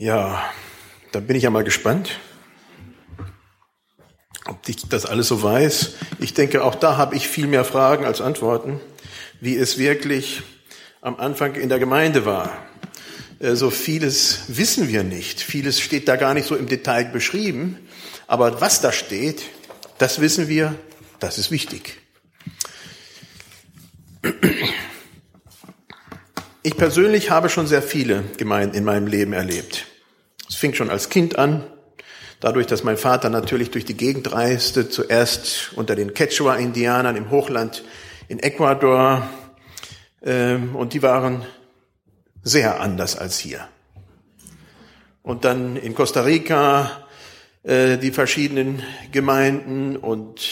Ja, da bin ich ja mal gespannt, ob ich das alles so weiß. Ich denke, auch da habe ich viel mehr Fragen als Antworten, wie es wirklich am Anfang in der Gemeinde war. Äh, so vieles wissen wir nicht. Vieles steht da gar nicht so im Detail beschrieben. Aber was da steht, das wissen wir, das ist wichtig. Ich persönlich habe schon sehr viele Gemeinden in meinem Leben erlebt. Fing schon als Kind an, dadurch, dass mein Vater natürlich durch die Gegend reiste, zuerst unter den Quechua-Indianern im Hochland in Ecuador, ähm, und die waren sehr anders als hier. Und dann in Costa Rica äh, die verschiedenen Gemeinden und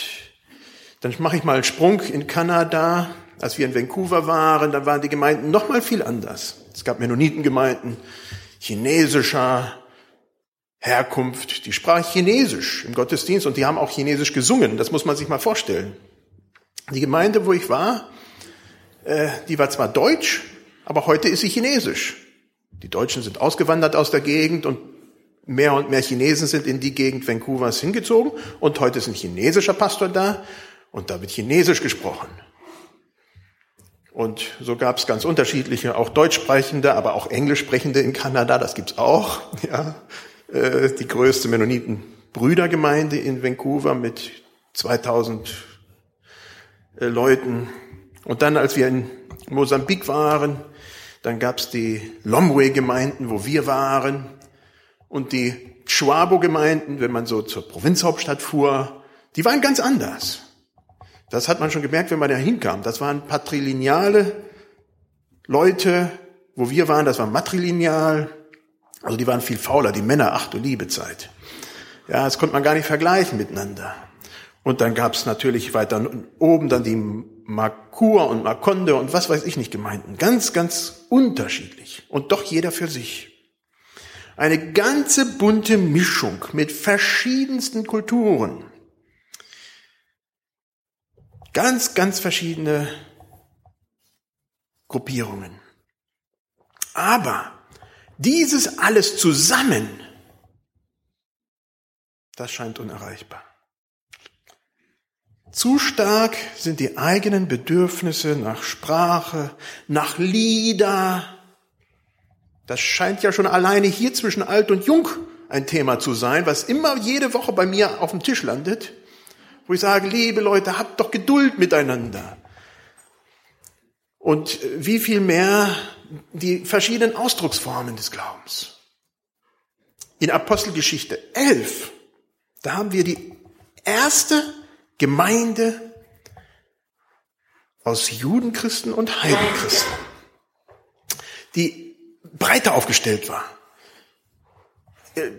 dann mache ich mal einen Sprung in Kanada. Als wir in Vancouver waren, da waren die Gemeinden noch mal viel anders. Es gab Mennonitengemeinden chinesischer Herkunft, die sprachen Chinesisch im Gottesdienst und die haben auch Chinesisch gesungen. Das muss man sich mal vorstellen. Die Gemeinde, wo ich war, äh, die war zwar deutsch, aber heute ist sie chinesisch. Die Deutschen sind ausgewandert aus der Gegend und mehr und mehr Chinesen sind in die Gegend Vancouvers hingezogen und heute ist ein chinesischer Pastor da und da wird Chinesisch gesprochen. Und so gab es ganz unterschiedliche, auch Deutschsprechende, aber auch Englischsprechende in Kanada, das gibt's auch. Ja. Äh, die größte Mennoniten-Brüdergemeinde in Vancouver mit 2000 äh, Leuten. Und dann, als wir in Mosambik waren, dann gab's die Lomwe-Gemeinden, wo wir waren, und die Schwabo-Gemeinden, wenn man so zur Provinzhauptstadt fuhr, die waren ganz anders. Das hat man schon gemerkt, wenn man da hinkam. Das waren patrilineale Leute, wo wir waren, das war matrilineal. Also die waren viel fauler, die Männer, ach du liebe Zeit. Ja, das konnte man gar nicht vergleichen miteinander. Und dann gab es natürlich weiter oben dann die Makur und Makonde und was weiß ich nicht gemeinten. Ganz, ganz unterschiedlich. Und doch jeder für sich. Eine ganze bunte Mischung mit verschiedensten Kulturen. Ganz, ganz verschiedene Gruppierungen. Aber dieses alles zusammen, das scheint unerreichbar. Zu stark sind die eigenen Bedürfnisse nach Sprache, nach Lieder. Das scheint ja schon alleine hier zwischen alt und jung ein Thema zu sein, was immer jede Woche bei mir auf dem Tisch landet, wo ich sage, liebe Leute, habt doch Geduld miteinander. Und wie viel mehr die verschiedenen Ausdrucksformen des Glaubens. In Apostelgeschichte 11, da haben wir die erste Gemeinde aus Judenchristen und Heidenchristen, die breiter aufgestellt war. Äh,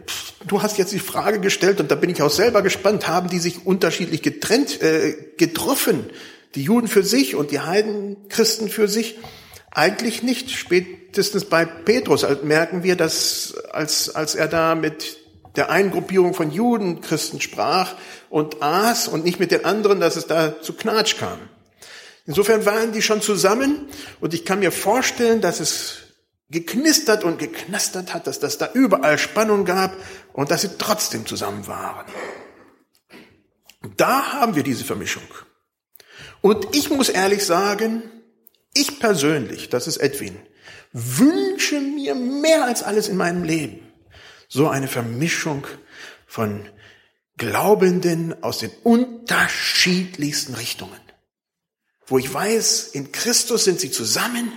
du hast jetzt die Frage gestellt, und da bin ich auch selber gespannt, haben die sich unterschiedlich getrennt, äh, getroffen? Die Juden für sich und die Heidenchristen für sich? Eigentlich nicht. Spätestens bei Petrus merken wir, dass als, als er da mit der einen Gruppierung von Juden, Christen sprach und aß und nicht mit den anderen, dass es da zu Knatsch kam. Insofern waren die schon zusammen und ich kann mir vorstellen, dass es geknistert und geknastert hat, dass das da überall Spannung gab und dass sie trotzdem zusammen waren. Da haben wir diese Vermischung. Und ich muss ehrlich sagen, ich persönlich, das ist Edwin, wünsche mir mehr als alles in meinem Leben, so eine Vermischung von Glaubenden aus den unterschiedlichsten Richtungen. Wo ich weiß, in Christus sind sie zusammen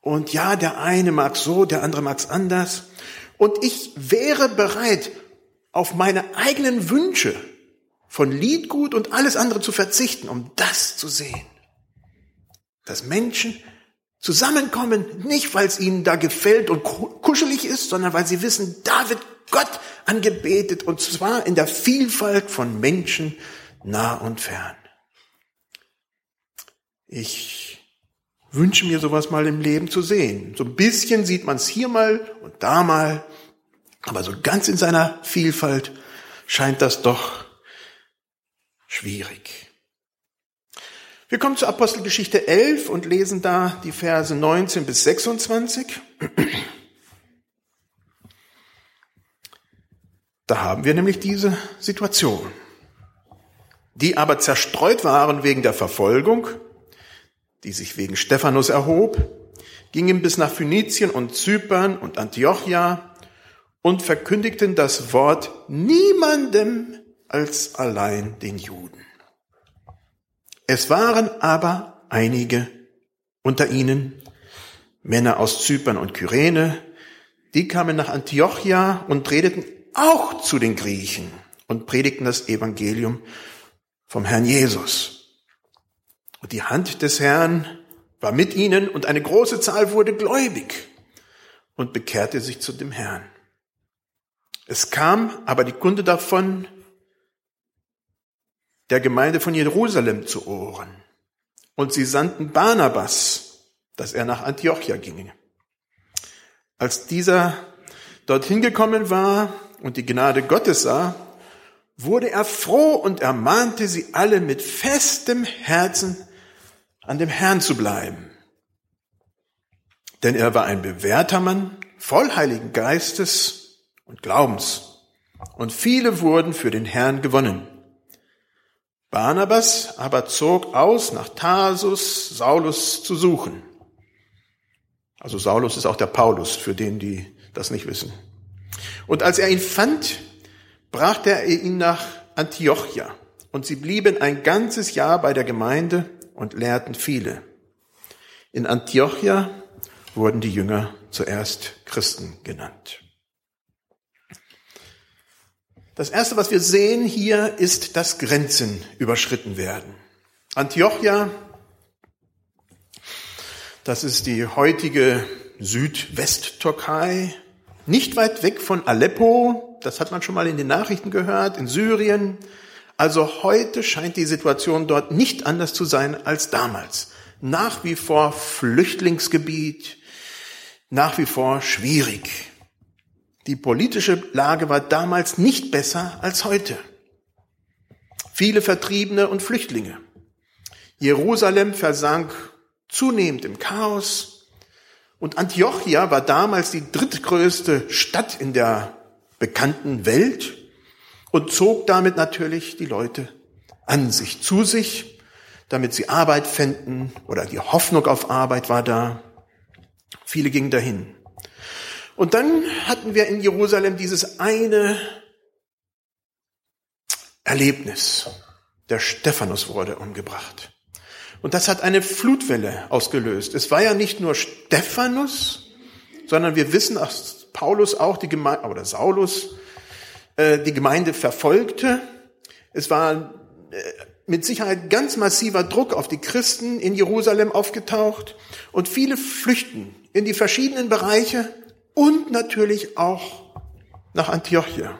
und ja, der eine mag so, der andere mag's anders. Und ich wäre bereit, auf meine eigenen Wünsche von Liedgut und alles andere zu verzichten, um das zu sehen. Dass Menschen zusammenkommen, nicht weil es ihnen da gefällt und kuschelig ist, sondern weil sie wissen, da wird Gott angebetet und zwar in der Vielfalt von Menschen nah und fern. Ich wünsche mir sowas mal im Leben zu sehen. So ein bisschen sieht man es hier mal und da mal, aber so ganz in seiner Vielfalt scheint das doch schwierig. Wir kommen zur Apostelgeschichte 11 und lesen da die Verse 19 bis 26. Da haben wir nämlich diese Situation. Die aber zerstreut waren wegen der Verfolgung, die sich wegen Stephanus erhob, gingen bis nach Phönizien und Zypern und Antiochia und verkündigten das Wort niemandem als allein den Juden. Es waren aber einige unter ihnen, Männer aus Zypern und Kyrene, die kamen nach Antiochia und redeten auch zu den Griechen und predigten das Evangelium vom Herrn Jesus. Und die Hand des Herrn war mit ihnen und eine große Zahl wurde gläubig und bekehrte sich zu dem Herrn. Es kam aber die Kunde davon der Gemeinde von Jerusalem zu Ohren. Und sie sandten Barnabas, dass er nach Antiochia ginge. Als dieser dorthin gekommen war und die Gnade Gottes sah, wurde er froh und ermahnte sie alle mit festem Herzen an dem Herrn zu bleiben. Denn er war ein bewährter Mann, voll Heiligen Geistes und Glaubens. Und viele wurden für den Herrn gewonnen. Barnabas aber zog aus nach Tarsus, Saulus zu suchen. Also Saulus ist auch der Paulus, für den, die das nicht wissen. Und als er ihn fand, brachte er ihn nach Antiochia. Und sie blieben ein ganzes Jahr bei der Gemeinde und lehrten viele. In Antiochia wurden die Jünger zuerst Christen genannt. Das erste, was wir sehen hier, ist, dass Grenzen überschritten werden. Antiochia, das ist die heutige Südwesttürkei, nicht weit weg von Aleppo, das hat man schon mal in den Nachrichten gehört, in Syrien. Also heute scheint die Situation dort nicht anders zu sein als damals. Nach wie vor Flüchtlingsgebiet, nach wie vor schwierig. Die politische Lage war damals nicht besser als heute. Viele Vertriebene und Flüchtlinge. Jerusalem versank zunehmend im Chaos und Antiochia war damals die drittgrößte Stadt in der bekannten Welt und zog damit natürlich die Leute an sich, zu sich, damit sie Arbeit fänden oder die Hoffnung auf Arbeit war da. Viele gingen dahin. Und dann hatten wir in Jerusalem dieses eine Erlebnis. Der Stephanus wurde umgebracht. Und das hat eine Flutwelle ausgelöst. Es war ja nicht nur Stephanus, sondern wir wissen, dass Paulus auch die Gemeinde, oder Saulus, äh, die Gemeinde verfolgte. Es war äh, mit Sicherheit ganz massiver Druck auf die Christen in Jerusalem aufgetaucht und viele flüchten in die verschiedenen Bereiche und natürlich auch nach Antiochia.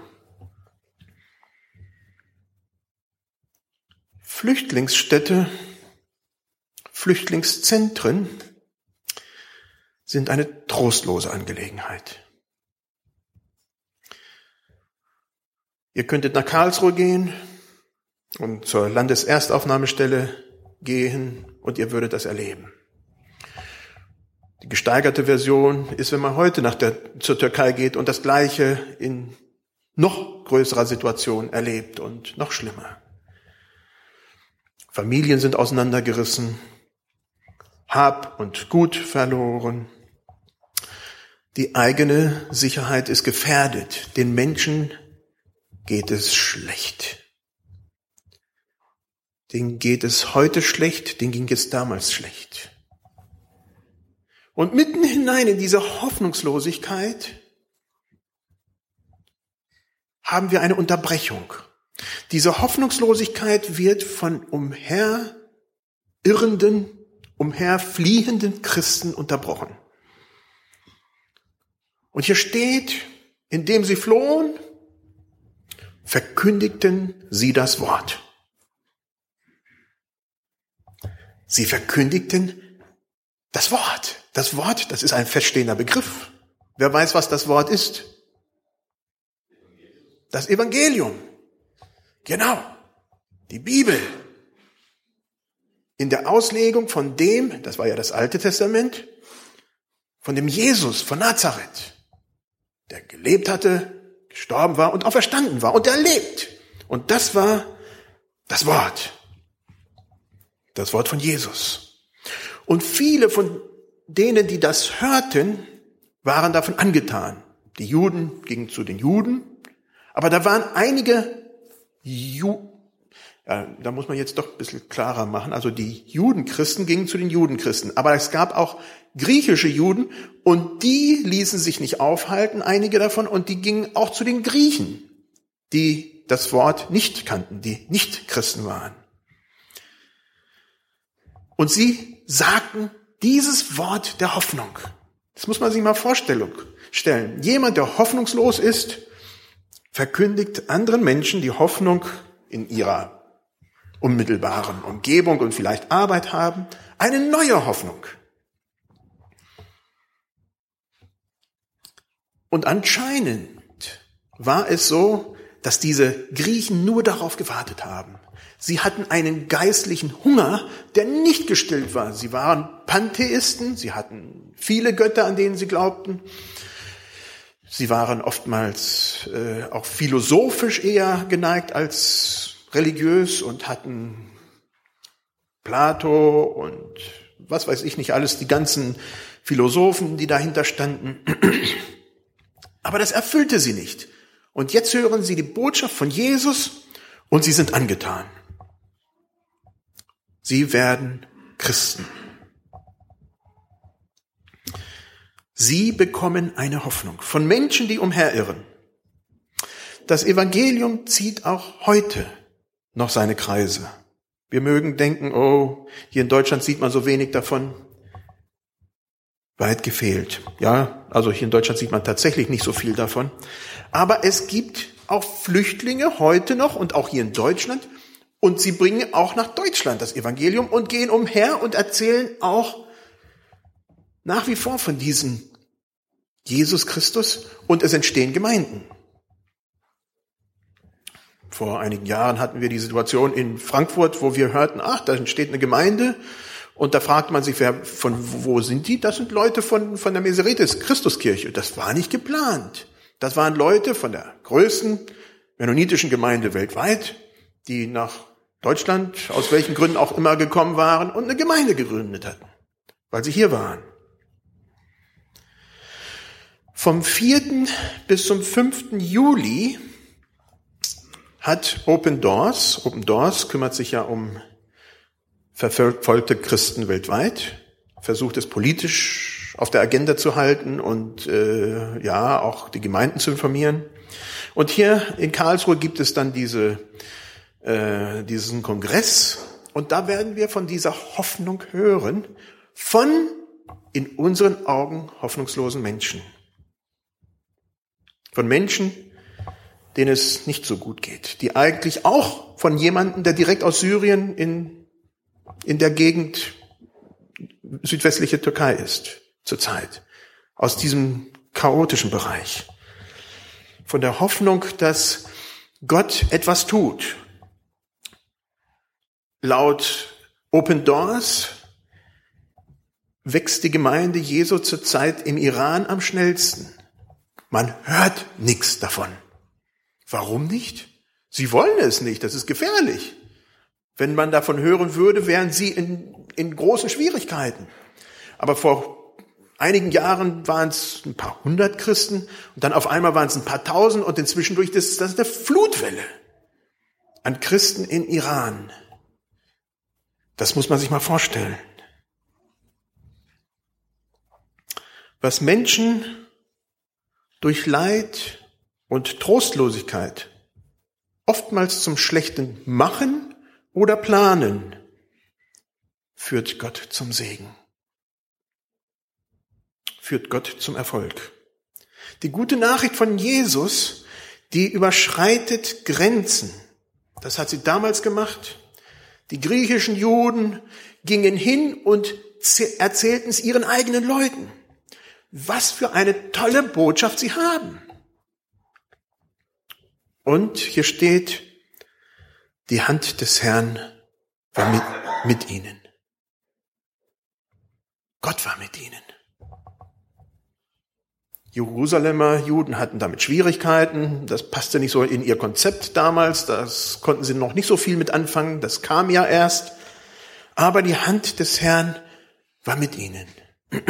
Flüchtlingsstädte, Flüchtlingszentren sind eine trostlose Angelegenheit. Ihr könntet nach Karlsruhe gehen und zur Landeserstaufnahmestelle gehen und ihr würdet das erleben. Die gesteigerte Version ist, wenn man heute nach der, zur Türkei geht und das Gleiche in noch größerer Situation erlebt und noch schlimmer. Familien sind auseinandergerissen, Hab und Gut verloren. Die eigene Sicherheit ist gefährdet. Den Menschen geht es schlecht. Den geht es heute schlecht, den ging es damals schlecht. Und mitten hinein in diese Hoffnungslosigkeit haben wir eine Unterbrechung. Diese Hoffnungslosigkeit wird von umherirrenden, umherfliehenden Christen unterbrochen. Und hier steht, indem sie flohen, verkündigten sie das Wort. Sie verkündigten das Wort. Das Wort, das ist ein feststehender Begriff. Wer weiß, was das Wort ist? Das Evangelium. Genau. Die Bibel. In der Auslegung von dem, das war ja das Alte Testament, von dem Jesus von Nazareth, der gelebt hatte, gestorben war und auferstanden war und er lebt. Und das war das Wort. Das Wort von Jesus. Und viele von denen, die das hörten, waren davon angetan. Die Juden gingen zu den Juden, aber da waren einige Ju ja, da muss man jetzt doch ein bisschen klarer machen. Also die Judenchristen gingen zu den Judenchristen, aber es gab auch griechische Juden und die ließen sich nicht aufhalten, einige davon, und die gingen auch zu den Griechen, die das Wort nicht kannten, die nicht Christen waren. Und sie sagten dieses Wort der Hoffnung. Das muss man sich mal vorstellen. Jemand, der hoffnungslos ist, verkündigt anderen Menschen die Hoffnung in ihrer unmittelbaren Umgebung und vielleicht Arbeit haben, eine neue Hoffnung. Und anscheinend war es so, dass diese Griechen nur darauf gewartet haben. Sie hatten einen geistlichen Hunger, der nicht gestillt war. Sie waren Pantheisten, sie hatten viele Götter, an denen sie glaubten. Sie waren oftmals äh, auch philosophisch eher geneigt als religiös und hatten Plato und was weiß ich nicht alles, die ganzen Philosophen, die dahinter standen. Aber das erfüllte sie nicht. Und jetzt hören sie die Botschaft von Jesus und sie sind angetan. Sie werden Christen. Sie bekommen eine Hoffnung von Menschen, die umherirren. Das Evangelium zieht auch heute noch seine Kreise. Wir mögen denken, oh, hier in Deutschland sieht man so wenig davon weit gefehlt. Ja, also hier in Deutschland sieht man tatsächlich nicht so viel davon. Aber es gibt auch Flüchtlinge heute noch und auch hier in Deutschland. Und sie bringen auch nach Deutschland das Evangelium und gehen umher und erzählen auch nach wie vor von diesem Jesus Christus und es entstehen Gemeinden. Vor einigen Jahren hatten wir die Situation in Frankfurt, wo wir hörten, ach, da entsteht eine Gemeinde und da fragt man sich, wer, von wo sind die? Das sind Leute von, von der Meseretes Christuskirche. Das war nicht geplant. Das waren Leute von der größten mennonitischen Gemeinde weltweit, die nach Deutschland, aus welchen Gründen auch immer gekommen waren und eine Gemeinde gegründet hatten, weil sie hier waren. Vom 4. bis zum 5. Juli hat Open Doors, Open Doors kümmert sich ja um verfolgte Christen weltweit, versucht es politisch auf der Agenda zu halten und äh, ja auch die Gemeinden zu informieren. Und hier in Karlsruhe gibt es dann diese äh, diesen Kongress und da werden wir von dieser Hoffnung hören von in unseren Augen hoffnungslosen Menschen. Von Menschen, denen es nicht so gut geht, die eigentlich auch von jemandem, der direkt aus Syrien in in der Gegend südwestliche Türkei ist zurzeit. Aus diesem chaotischen Bereich. Von der Hoffnung, dass Gott etwas tut. Laut Open Doors wächst die Gemeinde Jesu zurzeit im Iran am schnellsten. Man hört nichts davon. Warum nicht? Sie wollen es nicht, das ist gefährlich. Wenn man davon hören würde, wären sie in, in großen Schwierigkeiten. Aber vor einigen Jahren waren es ein paar hundert Christen und dann auf einmal waren es ein paar tausend und inzwischen durch das, das ist eine Flutwelle an Christen in Iran. Das muss man sich mal vorstellen. Was Menschen durch Leid und Trostlosigkeit oftmals zum Schlechten machen oder planen, führt Gott zum Segen, führt Gott zum Erfolg. Die gute Nachricht von Jesus, die überschreitet Grenzen. Das hat sie damals gemacht. Die griechischen Juden gingen hin und erzählten es ihren eigenen Leuten. Was für eine tolle Botschaft sie haben. Und hier steht, die Hand des Herrn war mit, mit ihnen. Gott war mit ihnen. Jerusalemer Juden hatten damit Schwierigkeiten. Das passte nicht so in ihr Konzept damals. Das konnten sie noch nicht so viel mit anfangen. Das kam ja erst. Aber die Hand des Herrn war mit ihnen.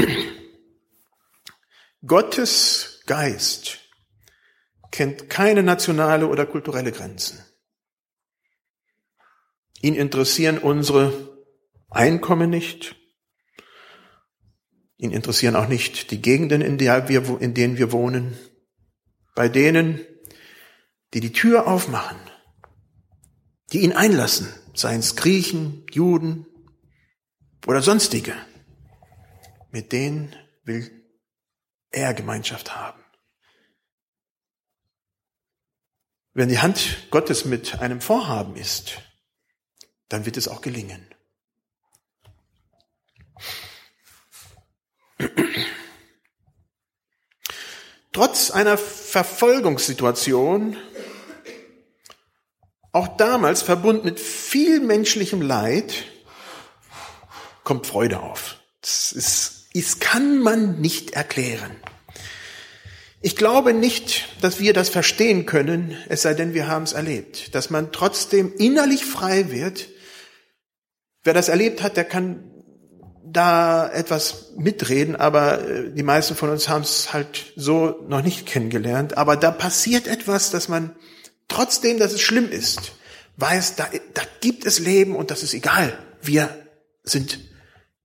Gottes Geist kennt keine nationale oder kulturelle Grenzen. Ihn interessieren unsere Einkommen nicht, Ihn interessieren auch nicht die Gegenden, in, der wir, in denen wir wohnen. Bei denen, die die Tür aufmachen, die ihn einlassen, seien es Griechen, Juden oder sonstige, mit denen will er Gemeinschaft haben. Wenn die Hand Gottes mit einem Vorhaben ist, dann wird es auch gelingen. Trotz einer Verfolgungssituation, auch damals verbunden mit viel menschlichem Leid, kommt Freude auf. Das, ist, das kann man nicht erklären. Ich glaube nicht, dass wir das verstehen können, es sei denn, wir haben es erlebt. Dass man trotzdem innerlich frei wird. Wer das erlebt hat, der kann da etwas mitreden, aber äh, die meisten von uns haben es halt so noch nicht kennengelernt. Aber da passiert etwas, dass man trotzdem, dass es schlimm ist, weiß, da, da gibt es Leben und das ist egal. Wir sind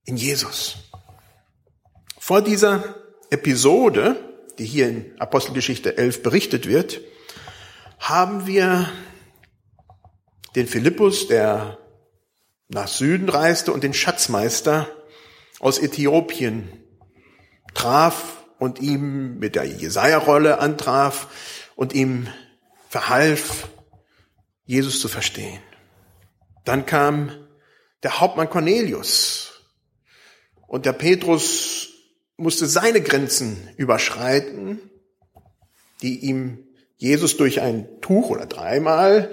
in Jesus. Vor dieser Episode, die hier in Apostelgeschichte 11 berichtet wird, haben wir den Philippus, der nach Süden reiste und den Schatzmeister, aus Äthiopien traf und ihm mit der Jesaja-Rolle antraf und ihm verhalf, Jesus zu verstehen. Dann kam der Hauptmann Cornelius und der Petrus musste seine Grenzen überschreiten, die ihm Jesus durch ein Tuch oder dreimal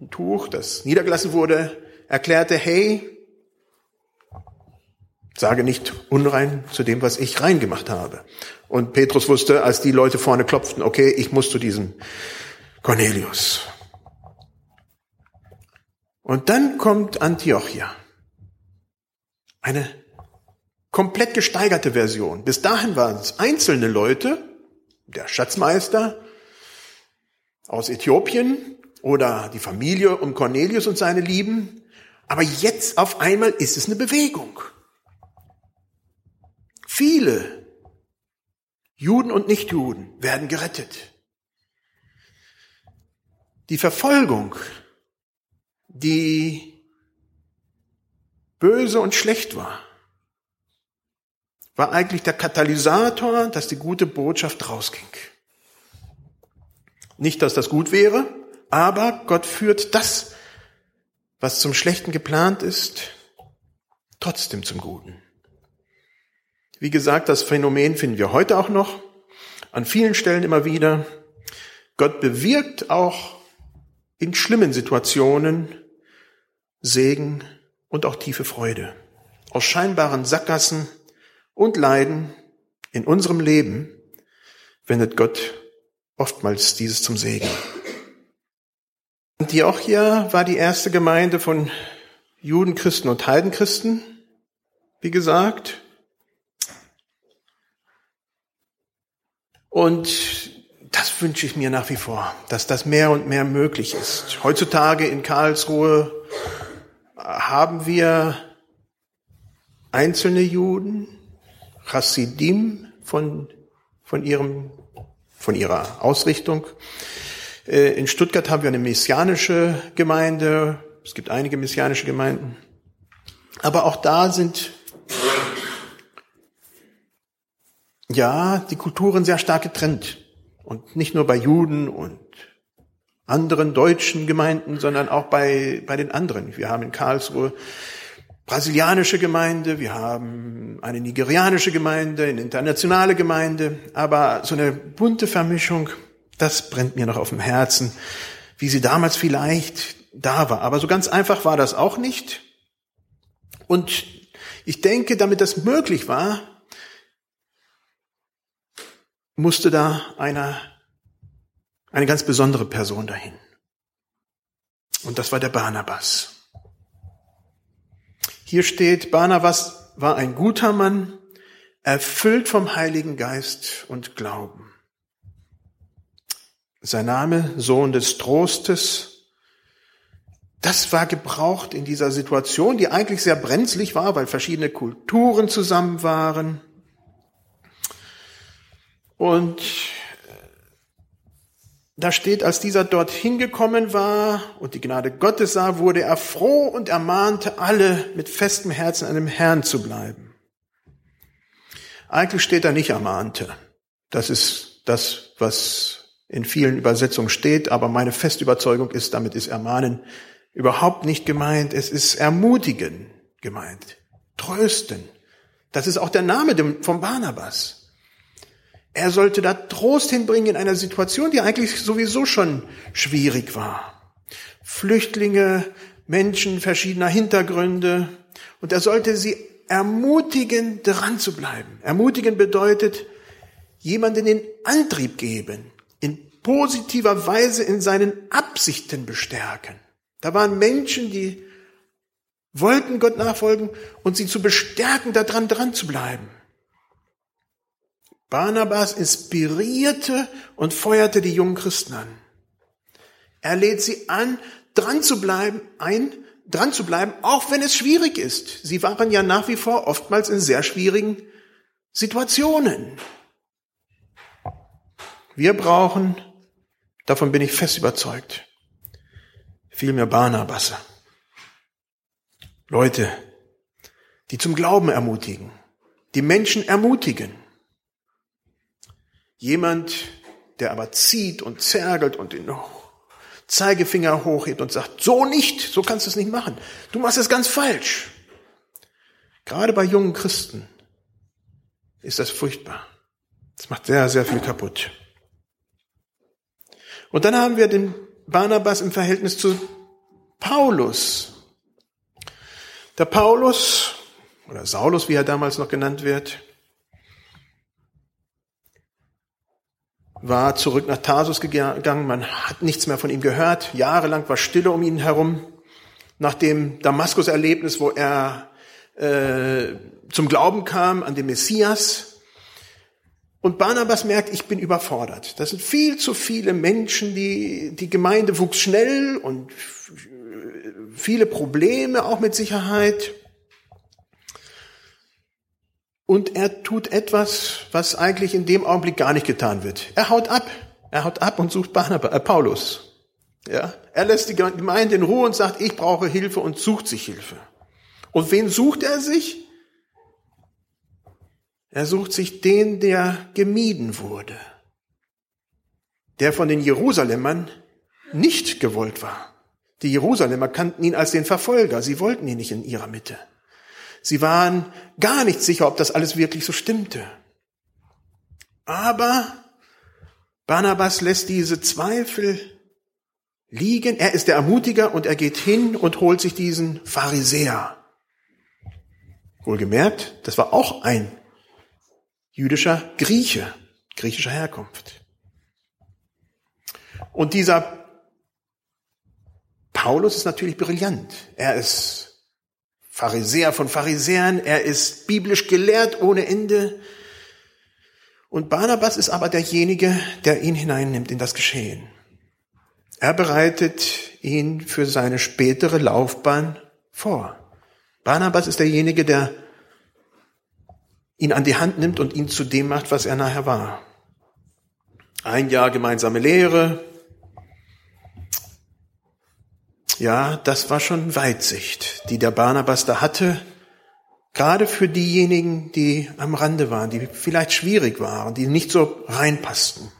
ein Tuch, das niedergelassen wurde, erklärte, hey, Sage nicht unrein zu dem, was ich rein gemacht habe. Und Petrus wusste, als die Leute vorne klopften, okay, ich muss zu diesem Cornelius. Und dann kommt Antiochia. Eine komplett gesteigerte Version. Bis dahin waren es einzelne Leute, der Schatzmeister aus Äthiopien oder die Familie um Cornelius und seine Lieben. Aber jetzt auf einmal ist es eine Bewegung. Viele Juden und Nichtjuden werden gerettet. Die Verfolgung, die böse und schlecht war, war eigentlich der Katalysator, dass die gute Botschaft rausging. Nicht, dass das gut wäre, aber Gott führt das, was zum Schlechten geplant ist, trotzdem zum Guten. Wie gesagt, das Phänomen finden wir heute auch noch, an vielen Stellen immer wieder. Gott bewirkt auch in schlimmen Situationen Segen und auch tiefe Freude. Aus scheinbaren Sackgassen und Leiden in unserem Leben wendet Gott oftmals dieses zum Segen. Antiochia war die erste Gemeinde von Juden, Christen und Heidenchristen, wie gesagt. Und das wünsche ich mir nach wie vor, dass das mehr und mehr möglich ist. Heutzutage in Karlsruhe haben wir einzelne Juden, Chassidim von, von ihrem, von ihrer Ausrichtung. Äh, in Stuttgart haben wir eine messianische Gemeinde. Es gibt einige messianische Gemeinden. Aber auch da sind ja, die Kulturen sehr stark getrennt. Und nicht nur bei Juden und anderen deutschen Gemeinden, sondern auch bei, bei den anderen. Wir haben in Karlsruhe brasilianische Gemeinde, wir haben eine nigerianische Gemeinde, eine internationale Gemeinde, aber so eine bunte Vermischung, das brennt mir noch auf dem Herzen, wie sie damals vielleicht da war. Aber so ganz einfach war das auch nicht. Und ich denke, damit das möglich war, musste da einer, eine ganz besondere Person dahin. Und das war der Barnabas. Hier steht, Barnabas war ein guter Mann, erfüllt vom Heiligen Geist und Glauben. Sein Name, Sohn des Trostes, das war gebraucht in dieser Situation, die eigentlich sehr brenzlig war, weil verschiedene Kulturen zusammen waren. Und da steht, als dieser dorthin gekommen war und die Gnade Gottes sah, wurde er froh und ermahnte alle mit festem Herzen an dem Herrn zu bleiben. Eigentlich steht da nicht ermahnte. Das ist das, was in vielen Übersetzungen steht, aber meine feste Überzeugung ist, damit ist ermahnen überhaupt nicht gemeint. Es ist ermutigen gemeint. Trösten. Das ist auch der Name vom Barnabas. Er sollte da Trost hinbringen in einer Situation, die eigentlich sowieso schon schwierig war. Flüchtlinge, Menschen verschiedener Hintergründe. Und er sollte sie ermutigen, dran zu bleiben. Ermutigen bedeutet, jemanden den Antrieb geben, in positiver Weise in seinen Absichten bestärken. Da waren Menschen, die wollten Gott nachfolgen und sie zu bestärken, daran dran zu bleiben. Barnabas inspirierte und feuerte die jungen Christen an. Er lädt sie an, dran zu bleiben, ein, dran zu bleiben, auch wenn es schwierig ist. Sie waren ja nach wie vor oftmals in sehr schwierigen Situationen. Wir brauchen, davon bin ich fest überzeugt, viel mehr Barnabasse. Leute, die zum Glauben ermutigen, die Menschen ermutigen. Jemand, der aber zieht und zergelt und den Zeigefinger hochhebt und sagt, so nicht, so kannst du es nicht machen. Du machst es ganz falsch. Gerade bei jungen Christen ist das furchtbar. Das macht sehr, sehr viel kaputt. Und dann haben wir den Barnabas im Verhältnis zu Paulus. Der Paulus, oder Saulus, wie er damals noch genannt wird, war zurück nach Tarsus gegangen, man hat nichts mehr von ihm gehört, jahrelang war Stille um ihn herum. Nach dem Damaskus-Erlebnis, wo er äh, zum Glauben kam an den Messias, und Barnabas merkt, ich bin überfordert. Das sind viel zu viele Menschen, die, die Gemeinde wuchs schnell und viele Probleme auch mit Sicherheit. Und er tut etwas, was eigentlich in dem Augenblick gar nicht getan wird. Er haut ab. Er haut ab und sucht Barnabas, äh, Paulus. Ja, er lässt die Gemeinde in Ruhe und sagt, ich brauche Hilfe und sucht sich Hilfe. Und wen sucht er sich? Er sucht sich den, der gemieden wurde. Der von den Jerusalemern nicht gewollt war. Die Jerusalemer kannten ihn als den Verfolger. Sie wollten ihn nicht in ihrer Mitte. Sie waren gar nicht sicher, ob das alles wirklich so stimmte. Aber Barnabas lässt diese Zweifel liegen. Er ist der Ermutiger und er geht hin und holt sich diesen Pharisäer. Wohlgemerkt, das war auch ein jüdischer Grieche, griechischer Herkunft. Und dieser Paulus ist natürlich brillant. Er ist Pharisäer von Pharisäern, er ist biblisch gelehrt ohne Ende. Und Barnabas ist aber derjenige, der ihn hineinnimmt in das Geschehen. Er bereitet ihn für seine spätere Laufbahn vor. Barnabas ist derjenige, der ihn an die Hand nimmt und ihn zu dem macht, was er nachher war. Ein Jahr gemeinsame Lehre, Ja, das war schon Weitsicht, die der Barnabas da hatte, gerade für diejenigen, die am Rande waren, die vielleicht schwierig waren, die nicht so reinpassten.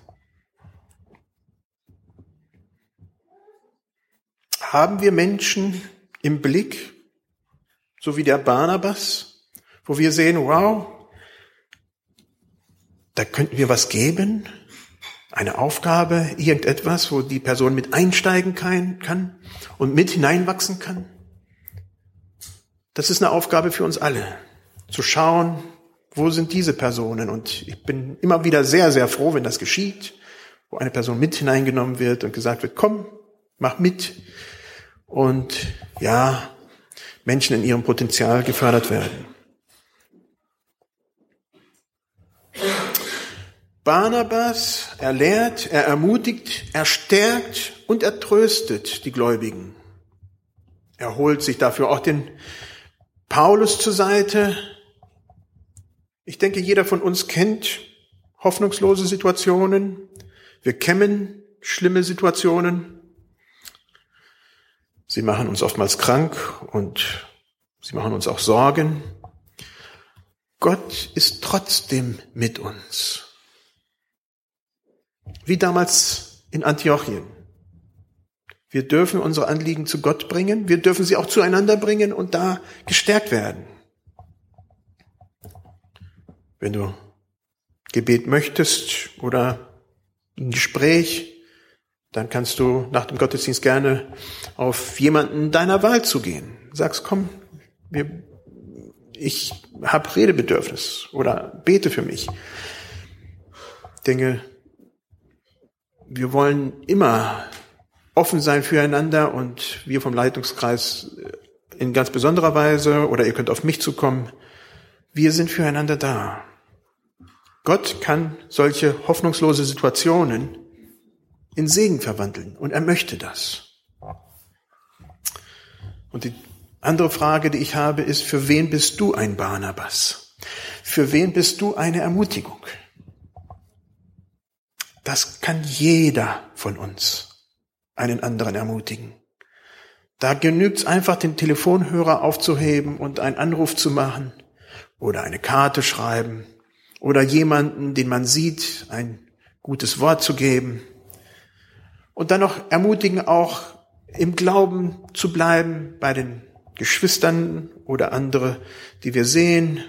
Haben wir Menschen im Blick, so wie der Barnabas, wo wir sehen, wow, da könnten wir was geben, eine Aufgabe, irgendetwas, wo die Person mit einsteigen kann und mit hineinwachsen kann? Das ist eine Aufgabe für uns alle, zu schauen, Wo sind diese Personen? Und ich bin immer wieder sehr, sehr froh, wenn das geschieht, wo eine Person mit hineingenommen wird und gesagt wird, komm, mach mit. Und ja, Menschen in ihrem Potenzial gefördert werden. Barnabas, er lehrt, er ermutigt, er stärkt und er tröstet die Gläubigen. Er holt sich dafür auch den Paulus zur Seite. Ich denke, jeder von uns kennt hoffnungslose Situationen. Wir kennen schlimme Situationen. Sie machen uns oftmals krank und sie machen uns auch Sorgen. Gott ist trotzdem mit uns. Wie damals in Antiochien. Wir dürfen unsere Anliegen zu Gott bringen, wir dürfen sie auch zueinander bringen und da gestärkt werden. Wenn du Gebet möchtest oder ein Gespräch, dann kannst du nach dem Gottesdienst gerne auf jemanden deiner Wahl zugehen. Sagst, komm, wir, ich habe Redebedürfnis oder bete für mich. Ich denke, wir wollen immer offen sein füreinander und wir vom Leitungskreis in ganz besonderer Weise oder ihr könnt auf mich zukommen. Wir sind füreinander da. Gott kann solche hoffnungslose Situationen in Segen verwandeln und er möchte das. Und die andere Frage, die ich habe, ist, für wen bist du ein Barnabas? Für wen bist du eine Ermutigung? Das kann jeder von uns einen anderen ermutigen. Da genügt es einfach, den Telefonhörer aufzuheben und einen Anruf zu machen oder eine Karte schreiben oder jemanden, den man sieht, ein gutes Wort zu geben und dann noch ermutigen, auch im Glauben zu bleiben bei den Geschwistern oder andere, die wir sehen.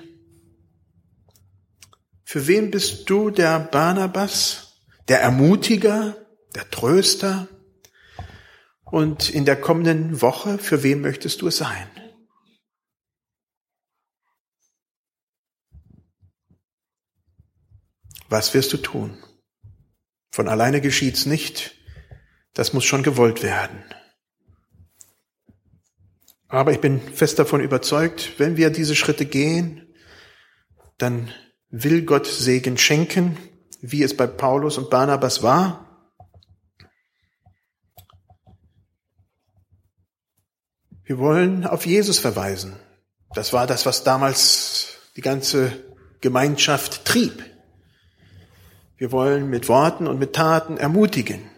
Für wen bist du der Barnabas, der Ermutiger, der Tröster? Und in der kommenden Woche, für wen möchtest du es sein? Was wirst du tun? Von alleine geschieht's nicht. Das muss schon gewollt werden. Aber ich bin fest davon überzeugt, wenn wir diese Schritte gehen, dann will Gott Segen schenken, wie es bei Paulus und Barnabas war. Wir wollen auf Jesus verweisen. Das war das, was damals die ganze Gemeinschaft trieb. Wir wollen mit Worten und mit Taten ermutigen,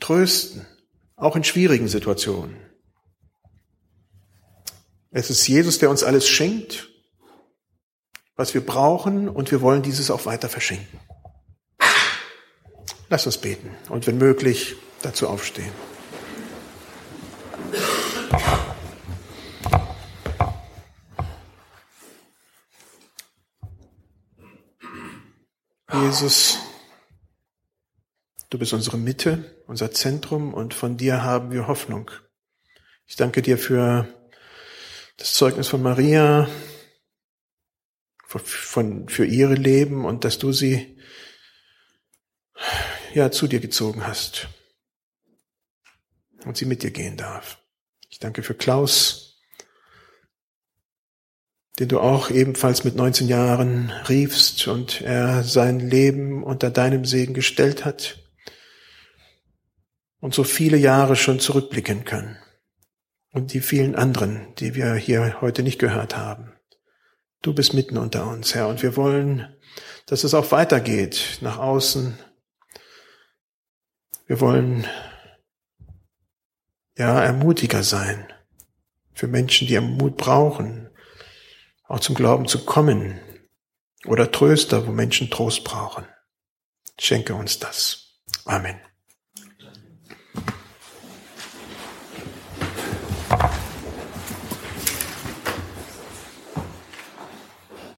trösten, auch in schwierigen Situationen. Es ist Jesus, der uns alles schenkt, was wir brauchen, und wir wollen dieses auch weiter verschenken. Lass uns beten und wenn möglich dazu aufstehen. Jesus, du bist unsere Mitte, unser Zentrum und von dir haben wir Hoffnung. Ich danke dir für das Zeugnis von Maria, von, für ihre Leben und dass du sie ja zu dir gezogen hast und sie mit dir gehen darf. Ich danke für Klaus, den du auch ebenfalls mit 19 Jahren riefst und er sein Leben unter deinem Segen gestellt hat und so viele Jahre schon zurückblicken kann. Und die vielen anderen, die wir hier heute nicht gehört haben. Du bist mitten unter uns, Herr, und wir wollen, dass es auch weitergeht nach außen. Wir wollen ja Ermutiger sein für Menschen, die Mut brauchen, auch zum Glauben zu kommen oder Tröster, wo Menschen Trost brauchen. Schenke uns das. Amen.